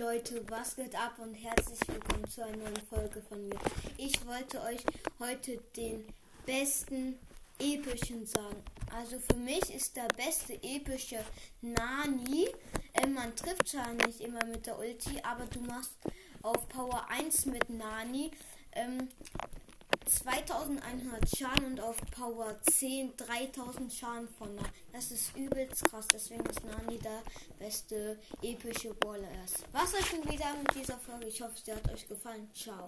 Leute, was geht ab und herzlich willkommen zu einer neuen Folge von mir. Ich wollte euch heute den besten epischen sagen. Also für mich ist der beste epische Nani. Äh, man trifft zwar nicht immer mit der Ulti, aber du machst auf Power 1 mit Nani. Ähm, 2100 Schaden und auf Power 10 3000 Schaden von Nani. Das ist übelst krass, deswegen ist Nani der beste epische Baller erst. Was euch schon wieder mit dieser Folge. Ich hoffe, sie hat euch gefallen. Ciao.